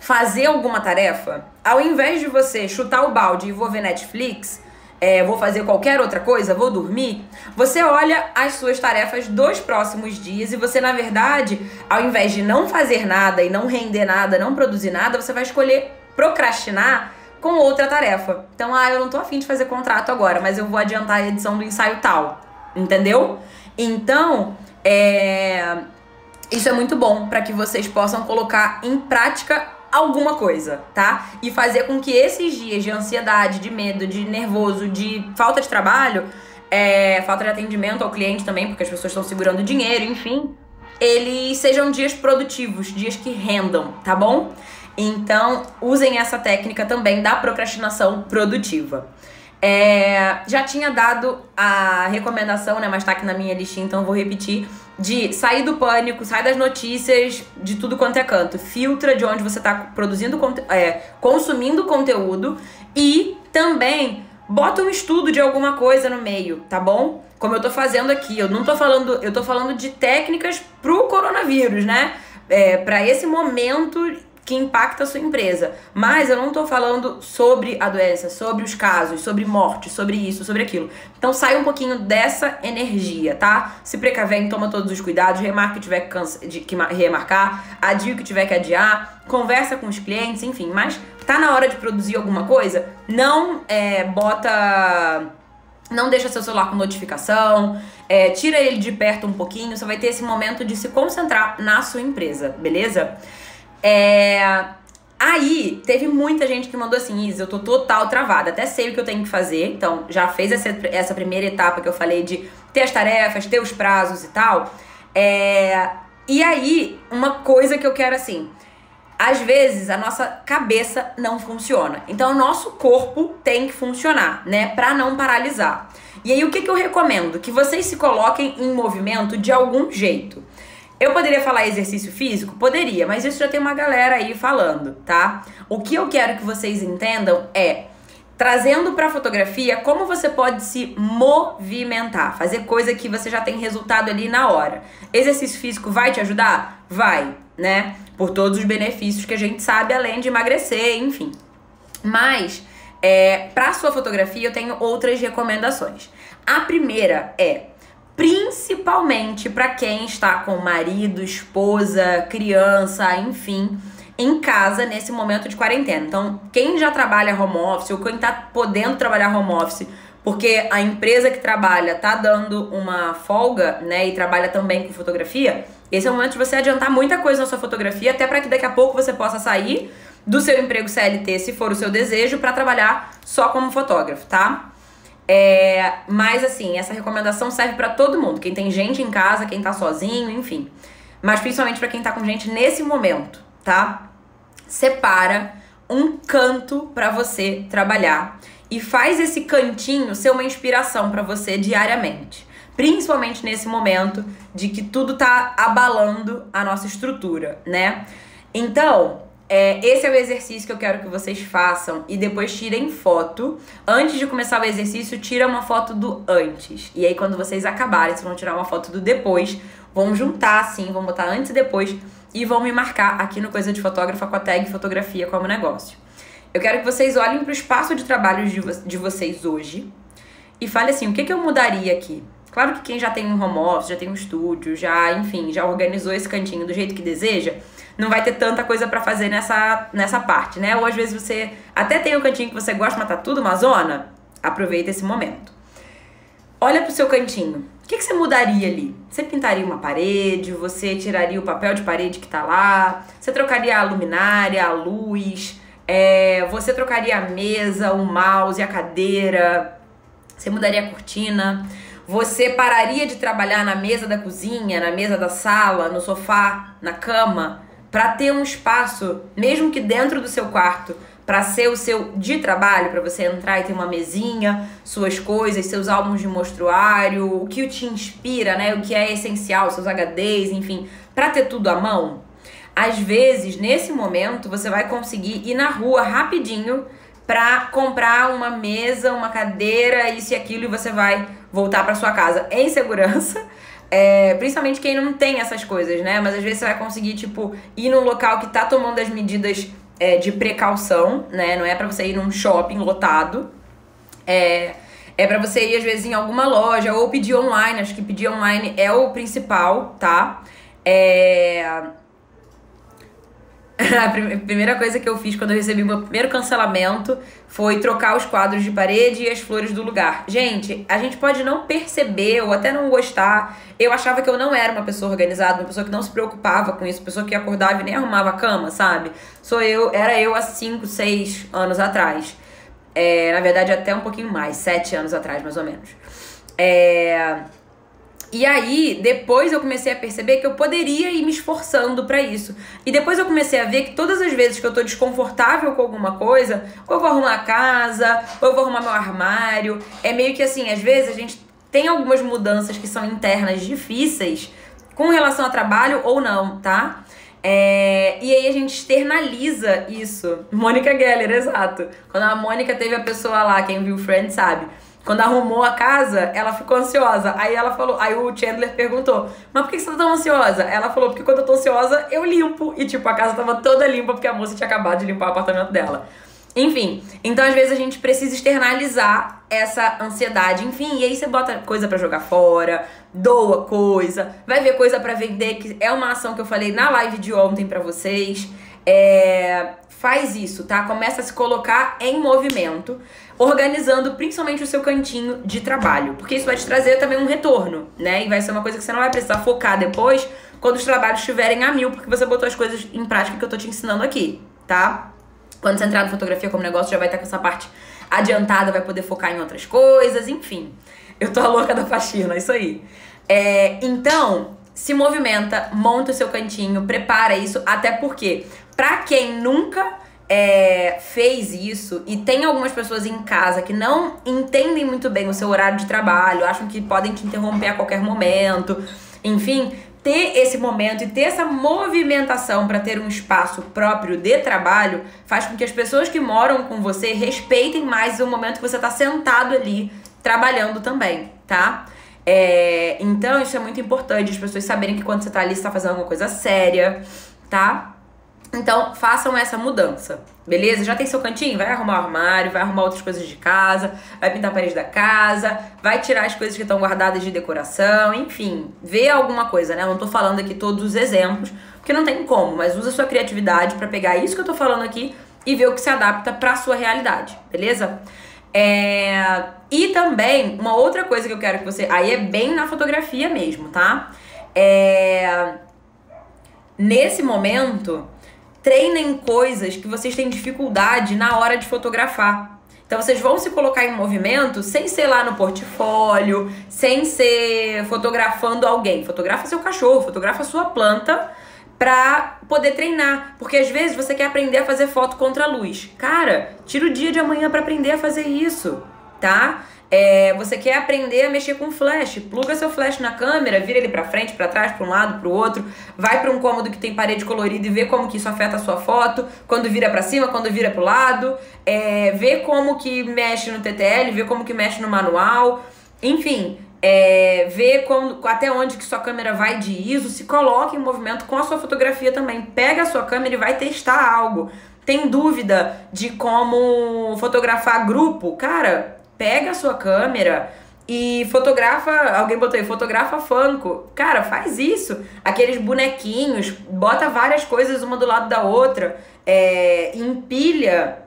fazer alguma tarefa, ao invés de você chutar o balde e vou ver Netflix, é, vou fazer qualquer outra coisa, vou dormir, você olha as suas tarefas dos próximos dias e você, na verdade, ao invés de não fazer nada e não render nada, não produzir nada, você vai escolher procrastinar com outra tarefa. Então, ah, eu não tô afim de fazer contrato agora, mas eu vou adiantar a edição do ensaio tal. Entendeu? Então, é. Isso é muito bom para que vocês possam colocar em prática alguma coisa, tá? E fazer com que esses dias de ansiedade, de medo, de nervoso, de falta de trabalho, é, falta de atendimento ao cliente também, porque as pessoas estão segurando dinheiro, enfim, eles sejam dias produtivos, dias que rendam, tá bom? Então, usem essa técnica também da procrastinação produtiva. É, já tinha dado a recomendação, né? Mas tá aqui na minha listinha, então vou repetir. De sair do pânico, sair das notícias, de tudo quanto é canto. Filtra de onde você tá produzindo, é, consumindo conteúdo e também bota um estudo de alguma coisa no meio, tá bom? Como eu tô fazendo aqui. Eu não tô falando, eu tô falando de técnicas pro coronavírus, né? É, para esse momento que impacta a sua empresa. Mas eu não tô falando sobre a doença, sobre os casos, sobre morte, sobre isso, sobre aquilo. Então sai um pouquinho dessa energia, tá? Se precavendo, toma todos os cuidados, remarca o que tiver que, remarcar, adia o que tiver que adiar, conversa com os clientes, enfim. Mas tá na hora de produzir alguma coisa, não é, bota não deixa seu celular com notificação, é, tira ele de perto um pouquinho, você vai ter esse momento de se concentrar na sua empresa, beleza? É, Aí, teve muita gente que mandou assim, Isa, eu tô total travada, até sei o que eu tenho que fazer. Então, já fez essa, essa primeira etapa que eu falei de ter as tarefas, ter os prazos e tal. É... E aí, uma coisa que eu quero assim, às vezes a nossa cabeça não funciona. Então, o nosso corpo tem que funcionar, né? Pra não paralisar. E aí, o que, que eu recomendo? Que vocês se coloquem em movimento de algum jeito. Eu poderia falar exercício físico? Poderia, mas isso já tem uma galera aí falando, tá? O que eu quero que vocês entendam é trazendo para fotografia como você pode se movimentar, fazer coisa que você já tem resultado ali na hora. Exercício físico vai te ajudar? Vai, né? Por todos os benefícios que a gente sabe, além de emagrecer, enfim. Mas é, para sua fotografia eu tenho outras recomendações. A primeira é principalmente para quem está com marido, esposa, criança, enfim, em casa nesse momento de quarentena. Então, quem já trabalha home office ou quem está podendo trabalhar home office, porque a empresa que trabalha tá dando uma folga, né, e trabalha também com fotografia, esse é o momento de você adiantar muita coisa na sua fotografia, até para que daqui a pouco você possa sair do seu emprego CLT, se for o seu desejo, para trabalhar só como fotógrafo, tá? É, mas assim, essa recomendação serve para todo mundo, quem tem gente em casa, quem tá sozinho, enfim. Mas principalmente para quem tá com gente nesse momento, tá? Separa um canto para você trabalhar e faz esse cantinho ser uma inspiração para você diariamente. Principalmente nesse momento de que tudo tá abalando a nossa estrutura, né? Então, é, esse é o exercício que eu quero que vocês façam e depois tirem foto. Antes de começar o exercício, tira uma foto do antes. E aí, quando vocês acabarem, vocês vão tirar uma foto do depois. Vão juntar assim, vão botar antes e depois e vão me marcar aqui no Coisa de Fotógrafa com a tag Fotografia como Negócio. Eu quero que vocês olhem para o espaço de trabalho de, vo de vocês hoje e falem assim: o que, que eu mudaria aqui? Claro que quem já tem um home office, já tem um estúdio, já, enfim, já organizou esse cantinho do jeito que deseja não vai ter tanta coisa para fazer nessa, nessa parte, né? Ou às vezes você até tem um cantinho que você gosta, mas tá tudo uma zona. Aproveita esse momento. Olha pro seu cantinho. O que, que você mudaria ali? Você pintaria uma parede? Você tiraria o papel de parede que tá lá? Você trocaria a luminária, a luz? É, você trocaria a mesa, o mouse, a cadeira? Você mudaria a cortina? Você pararia de trabalhar na mesa da cozinha, na mesa da sala, no sofá, na cama? Para ter um espaço, mesmo que dentro do seu quarto, para ser o seu de trabalho, para você entrar e ter uma mesinha, suas coisas, seus álbuns de mostruário, o que te inspira, né? O que é essencial, seus HDs, enfim, para ter tudo à mão. Às vezes, nesse momento, você vai conseguir ir na rua rapidinho para comprar uma mesa, uma cadeira, isso e aquilo e você vai voltar para sua casa em segurança é, principalmente quem não tem essas coisas, né? Mas às vezes você vai conseguir, tipo, ir num local que tá tomando as medidas é, de precaução, né? Não é para você ir num shopping lotado. É, é para você ir, às vezes, em alguma loja ou pedir online. Acho que pedir online é o principal, tá? É, a primeira coisa que eu fiz quando eu recebi meu primeiro cancelamento foi trocar os quadros de parede e as flores do lugar. Gente, a gente pode não perceber ou até não gostar. Eu achava que eu não era uma pessoa organizada, uma pessoa que não se preocupava com isso, pessoa que acordava e nem arrumava a cama, sabe? Sou eu, era eu há 5, 6 anos atrás. É, na verdade, até um pouquinho mais, 7 anos atrás, mais ou menos. É, e aí, depois eu comecei a perceber que eu poderia ir me esforçando para isso. E depois eu comecei a ver que todas as vezes que eu tô desconfortável com alguma coisa, ou eu vou arrumar a casa, ou eu vou arrumar meu armário, é meio que assim, às vezes a gente tem algumas mudanças que são internas difíceis com relação ao trabalho ou não, tá? É, e aí a gente externaliza isso. Mônica Geller, exato. Quando a Mônica teve a pessoa lá, quem viu Friends sabe quando arrumou a casa, ela ficou ansiosa. Aí ela falou, aí o Chandler perguntou: "Mas por que você tá tão ansiosa?" Ela falou: "Porque quando eu tô ansiosa, eu limpo". E tipo, a casa tava toda limpa porque a moça tinha acabado de limpar o apartamento dela. Enfim, então às vezes a gente precisa externalizar essa ansiedade, enfim, e aí você bota coisa para jogar fora, doa coisa, vai ver coisa para vender, que é uma ação que eu falei na live de ontem para vocês. É, faz isso, tá? Começa a se colocar em movimento, organizando principalmente o seu cantinho de trabalho, porque isso vai te trazer também um retorno, né? E vai ser uma coisa que você não vai precisar focar depois quando os trabalhos estiverem a mil, porque você botou as coisas em prática que eu tô te ensinando aqui, tá? Quando você entrar no fotografia como negócio, já vai estar com essa parte adiantada, vai poder focar em outras coisas, enfim. Eu tô a louca da faxina, isso aí. É, então, se movimenta, monta o seu cantinho, prepara isso, até porque, pra quem nunca é, fez isso e tem algumas pessoas em casa que não entendem muito bem o seu horário de trabalho, acham que podem te interromper a qualquer momento, enfim, ter esse momento e ter essa movimentação para ter um espaço próprio de trabalho faz com que as pessoas que moram com você respeitem mais o momento que você está sentado ali trabalhando também, tá? É, então isso é muito importante, as pessoas saberem que quando você está ali, você tá fazendo alguma coisa séria, tá? Então, façam essa mudança, beleza? Já tem seu cantinho? Vai arrumar o armário, vai arrumar outras coisas de casa, vai pintar a parede da casa, vai tirar as coisas que estão guardadas de decoração, enfim, vê alguma coisa, né? Eu não tô falando aqui todos os exemplos, porque não tem como, mas usa sua criatividade para pegar isso que eu tô falando aqui e ver o que se adapta pra sua realidade, beleza? É... E também, uma outra coisa que eu quero que você. Aí é bem na fotografia mesmo, tá? É... Nesse momento treinem coisas que vocês têm dificuldade na hora de fotografar. Então vocês vão se colocar em movimento sem ser lá no portfólio, sem ser fotografando alguém. Fotografa seu cachorro, fotografa sua planta pra poder treinar. Porque às vezes você quer aprender a fazer foto contra a luz. Cara, tira o dia de amanhã para aprender a fazer isso, tá? É, você quer aprender a mexer com flash, pluga seu flash na câmera, vira ele para frente, para trás, para um lado, para o outro, vai para um cômodo que tem parede colorida e vê como que isso afeta a sua foto, quando vira para cima, quando vira para o lado, é, vê como que mexe no TTL, vê como que mexe no manual, enfim, é, vê até onde que sua câmera vai de ISO, se coloca em movimento com a sua fotografia também, pega a sua câmera e vai testar algo. Tem dúvida de como fotografar grupo? Cara, pega a sua câmera e fotografa, alguém botou aí, fotografa Funko. Cara, faz isso. Aqueles bonequinhos, bota várias coisas uma do lado da outra, é, empilha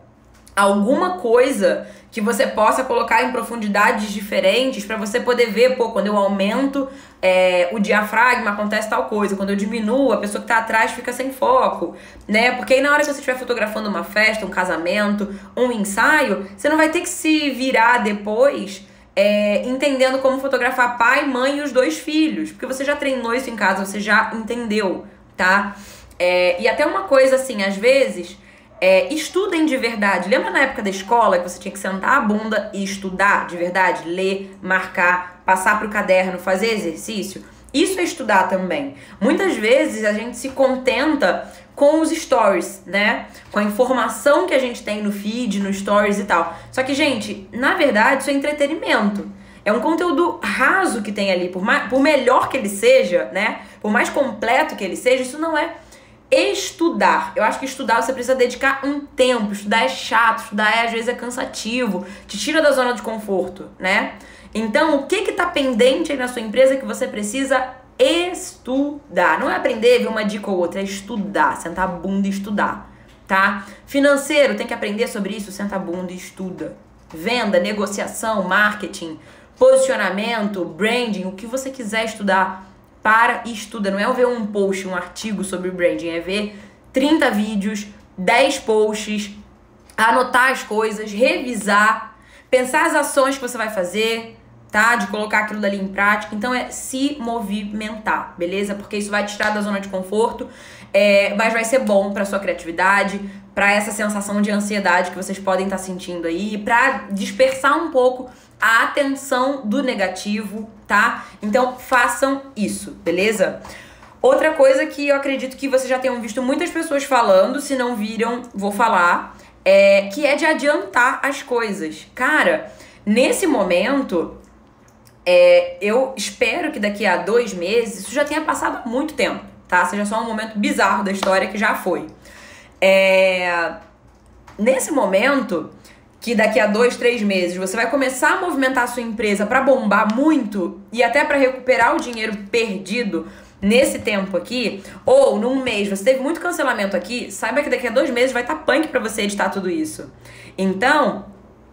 alguma coisa que você possa colocar em profundidades diferentes para você poder ver, pô, quando eu aumento é, o diafragma acontece tal coisa, quando eu diminuo, a pessoa que tá atrás fica sem foco, né? Porque aí na hora que você estiver fotografando uma festa, um casamento, um ensaio, você não vai ter que se virar depois é, entendendo como fotografar pai, mãe e os dois filhos, porque você já treinou isso em casa, você já entendeu, tá? É, e até uma coisa assim, às vezes é, estudem de verdade. Lembra na época da escola que você tinha que sentar a bunda e estudar de verdade? Ler, marcar, passar para o caderno, fazer exercício? Isso é estudar também. Muitas vezes a gente se contenta com os stories, né? Com a informação que a gente tem no feed, no stories e tal. Só que, gente, na verdade, isso é entretenimento. É um conteúdo raso que tem ali, por, mais, por melhor que ele seja, né? Por mais completo que ele seja, isso não é estudar. Eu acho que estudar você precisa dedicar um tempo. Estudar é chato, estudar é, às vezes é cansativo, te tira da zona de conforto, né? Então, o que que tá pendente aí na sua empresa que você precisa estudar? Não é aprender, ver uma dica ou outra, é estudar, sentar a bunda e estudar, tá? Financeiro, tem que aprender sobre isso, senta a bunda e estuda. Venda, negociação, marketing, posicionamento, branding, o que você quiser estudar para e estuda. Não é ver um post, um artigo sobre branding, é ver 30 vídeos, 10 posts, anotar as coisas, revisar, pensar as ações que você vai fazer, tá? De colocar aquilo dali em prática. Então é se movimentar, beleza? Porque isso vai te tirar da zona de conforto, é, mas vai ser bom para sua criatividade, para essa sensação de ansiedade que vocês podem estar tá sentindo aí, para dispersar um pouco a atenção do negativo, tá? Então façam isso, beleza? Outra coisa que eu acredito que vocês já tenham visto muitas pessoas falando, se não viram, vou falar, é que é de adiantar as coisas. Cara, nesse momento, é, eu espero que daqui a dois meses isso já tenha passado muito tempo, tá? Seja só um momento bizarro da história que já foi. É, nesse momento, que daqui a dois, três meses você vai começar a movimentar a sua empresa para bombar muito e até para recuperar o dinheiro perdido nesse tempo aqui, ou num mês você teve muito cancelamento aqui, saiba que daqui a dois meses vai estar tá punk para você editar tudo isso. Então,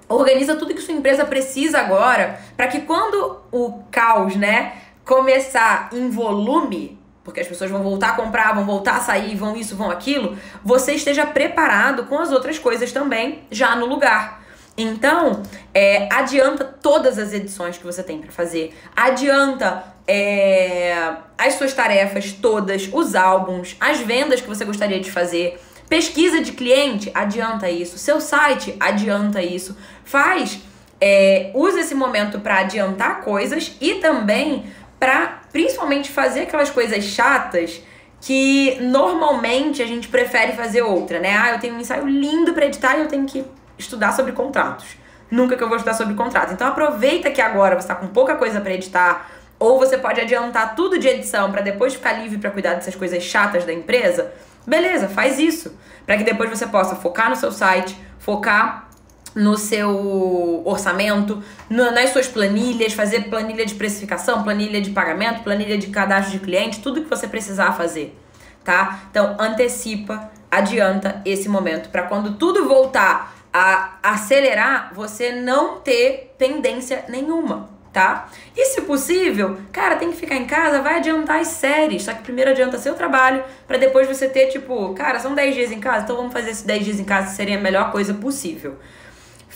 organiza tudo que sua empresa precisa agora para que quando o caos, né, começar em volume, porque as pessoas vão voltar a comprar, vão voltar a sair, vão isso, vão aquilo, você esteja preparado com as outras coisas também já no lugar. Então, é, adianta todas as edições que você tem para fazer. Adianta é, as suas tarefas todas, os álbuns, as vendas que você gostaria de fazer. Pesquisa de cliente, adianta isso. Seu site, adianta isso. Faz, é, usa esse momento para adiantar coisas e também para principalmente fazer aquelas coisas chatas que normalmente a gente prefere fazer outra, né? Ah, eu tenho um ensaio lindo para editar e eu tenho que estudar sobre contratos. Nunca que eu vou estudar sobre contratos. Então aproveita que agora você está com pouca coisa para editar, ou você pode adiantar tudo de edição para depois ficar livre para cuidar dessas coisas chatas da empresa. Beleza, faz isso, para que depois você possa focar no seu site, focar no seu orçamento, nas suas planilhas, fazer planilha de precificação, planilha de pagamento, planilha de cadastro de cliente, tudo que você precisar fazer, tá? Então antecipa, adianta esse momento para quando tudo voltar a acelerar, você não ter pendência nenhuma, tá? E se possível, cara, tem que ficar em casa, vai adiantar as séries. Só que primeiro adianta seu trabalho, para depois você ter, tipo, cara, são 10 dias em casa, então vamos fazer esses 10 dias em casa, seria a melhor coisa possível.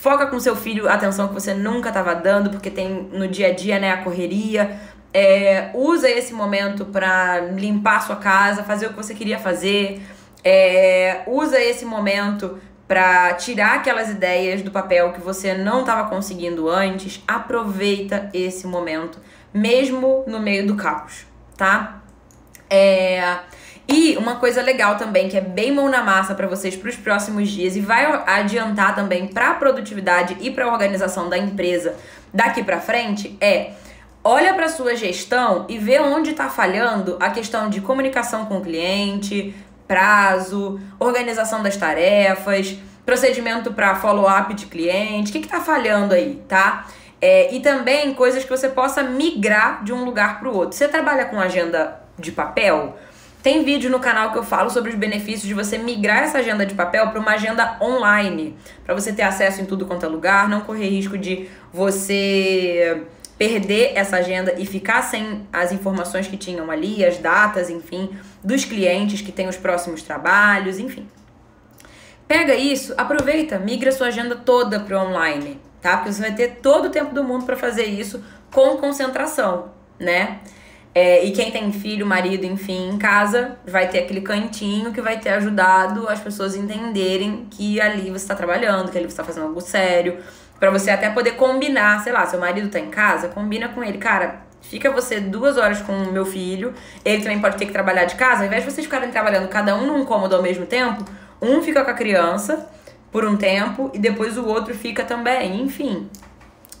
Foca com seu filho a atenção que você nunca estava dando, porque tem no dia a dia, né, a correria. É, usa esse momento para limpar sua casa, fazer o que você queria fazer. É, usa esse momento para tirar aquelas ideias do papel que você não estava conseguindo antes. Aproveita esse momento, mesmo no meio do caos, tá? É, e uma coisa legal também, que é bem mão na massa para vocês para os próximos dias e vai adiantar também para a produtividade e para a organização da empresa daqui para frente, é olha para sua gestão e vê onde está falhando a questão de comunicação com o cliente, prazo, organização das tarefas, procedimento para follow-up de cliente, o que está falhando aí, tá? É, e também coisas que você possa migrar de um lugar para o outro. Você trabalha com agenda de papel? Tem vídeo no canal que eu falo sobre os benefícios de você migrar essa agenda de papel para uma agenda online, para você ter acesso em tudo quanto é lugar, não correr risco de você perder essa agenda e ficar sem as informações que tinham ali, as datas, enfim, dos clientes que têm os próximos trabalhos, enfim. Pega isso, aproveita, migra sua agenda toda para o online, tá? Porque você vai ter todo o tempo do mundo para fazer isso com concentração, né? É, e quem tem filho, marido, enfim, em casa, vai ter aquele cantinho que vai ter ajudado as pessoas entenderem que ali você está trabalhando, que ali você está fazendo algo sério. para você até poder combinar, sei lá, seu marido tá em casa, combina com ele, cara, fica você duas horas com o meu filho, ele também pode ter que trabalhar de casa, ao invés de vocês ficarem trabalhando cada um num cômodo ao mesmo tempo, um fica com a criança por um tempo e depois o outro fica também, enfim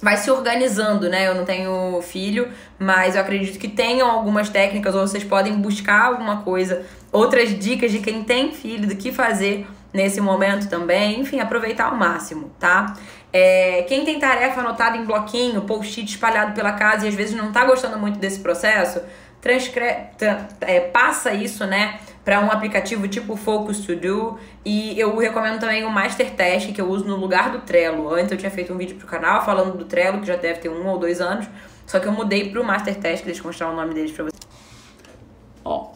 vai se organizando, né? Eu não tenho filho, mas eu acredito que tenham algumas técnicas, ou vocês podem buscar alguma coisa, outras dicas de quem tem filho, do que fazer nesse momento também. Enfim, aproveitar ao máximo, tá? É, quem tem tarefa anotada em bloquinho, post-it espalhado pela casa e às vezes não tá gostando muito desse processo, transcre... É, passa isso, né? Para um aplicativo tipo Focus To Do. E eu recomendo também o Master Task, que eu uso no lugar do Trello. Antes eu tinha feito um vídeo pro canal falando do Trello, que já deve ter um ou dois anos. Só que eu mudei pro Master Task, deixa eu mostrar o nome deles pra vocês. Ó.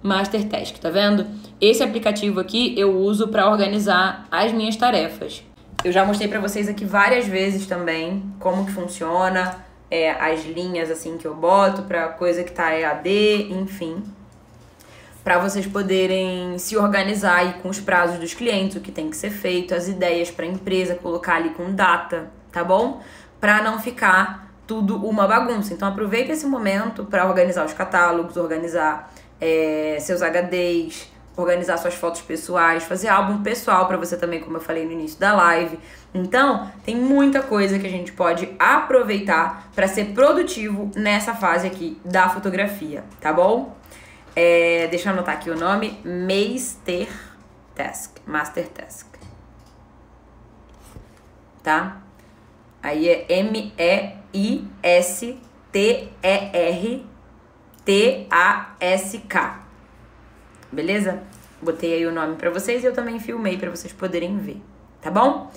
Master Task, tá vendo? Esse aplicativo aqui eu uso para organizar as minhas tarefas. Eu já mostrei para vocês aqui várias vezes também como que funciona, é, as linhas assim que eu boto para coisa que tá EAD, enfim para vocês poderem se organizar aí com os prazos dos clientes, o que tem que ser feito, as ideias para a empresa, colocar ali com data, tá bom? Para não ficar tudo uma bagunça. Então aproveita esse momento para organizar os catálogos, organizar é, seus HDs, organizar suas fotos pessoais, fazer álbum pessoal para você também, como eu falei no início da live. Então, tem muita coisa que a gente pode aproveitar para ser produtivo nessa fase aqui da fotografia, tá bom? É, deixa eu anotar aqui o nome: Master Task. Master Task. tá? Aí é M-E-I-S-T-E-R-T-A-S-K. Beleza? Botei aí o nome para vocês e eu também filmei para vocês poderem ver, tá bom?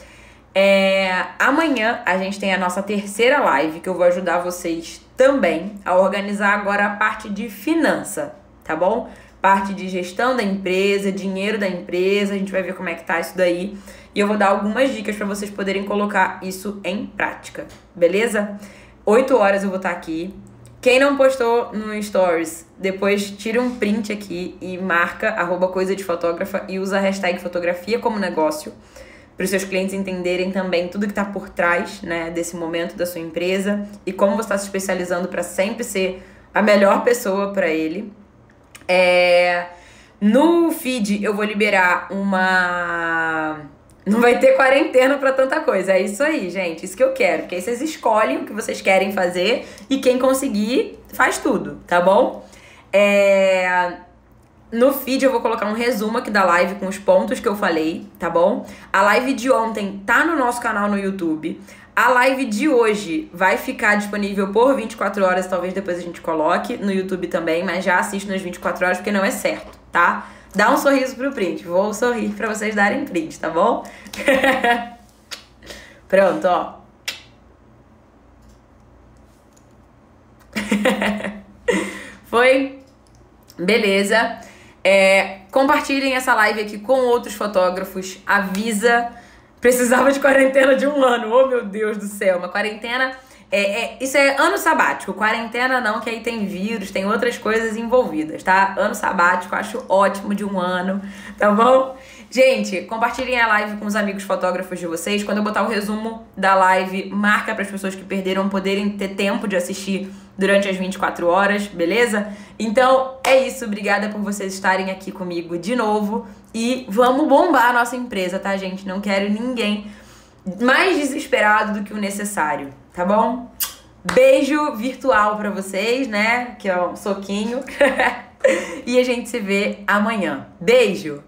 É, amanhã a gente tem a nossa terceira live que eu vou ajudar vocês também a organizar agora a parte de finança, tá bom? Parte de gestão da empresa, dinheiro da empresa, a gente vai ver como é que tá isso daí. E eu vou dar algumas dicas para vocês poderem colocar isso em prática, beleza? 8 horas eu vou estar tá aqui. Quem não postou no Stories, depois tira um print aqui e marca arroba coisa de fotógrafa e usa a hashtag fotografia como negócio para os seus clientes entenderem também tudo que está por trás né, desse momento da sua empresa e como você está se especializando para sempre ser a melhor pessoa para ele. É... No feed eu vou liberar uma não vai ter quarentena para tanta coisa. É isso aí, gente. Isso que eu quero. Porque aí vocês escolhem o que vocês querem fazer e quem conseguir faz tudo, tá bom? É... No feed eu vou colocar um resumo aqui da live com os pontos que eu falei, tá bom? A live de ontem tá no nosso canal no YouTube. A live de hoje vai ficar disponível por 24 horas, talvez depois a gente coloque no YouTube também, mas já assiste nas 24 horas porque não é certo, tá? Dá um sorriso pro print. Vou sorrir para vocês darem print, tá bom? Pronto, ó. Foi? Beleza. É, compartilhem essa live aqui com outros fotógrafos. Avisa. Precisava de quarentena de um ano. Oh, meu Deus do céu. Uma quarentena é, é, isso é ano sabático, quarentena não, que aí tem vírus, tem outras coisas envolvidas, tá? Ano sabático, acho ótimo de um ano, tá bom? Gente, compartilhem a live com os amigos fotógrafos de vocês. Quando eu botar o resumo da live, marca para as pessoas que perderam poderem ter tempo de assistir durante as 24 horas, beleza? Então é isso, obrigada por vocês estarem aqui comigo de novo e vamos bombar a nossa empresa, tá, gente? Não quero ninguém mais desesperado do que o necessário tá bom? Beijo virtual para vocês, né? Que é um soquinho. e a gente se vê amanhã. Beijo!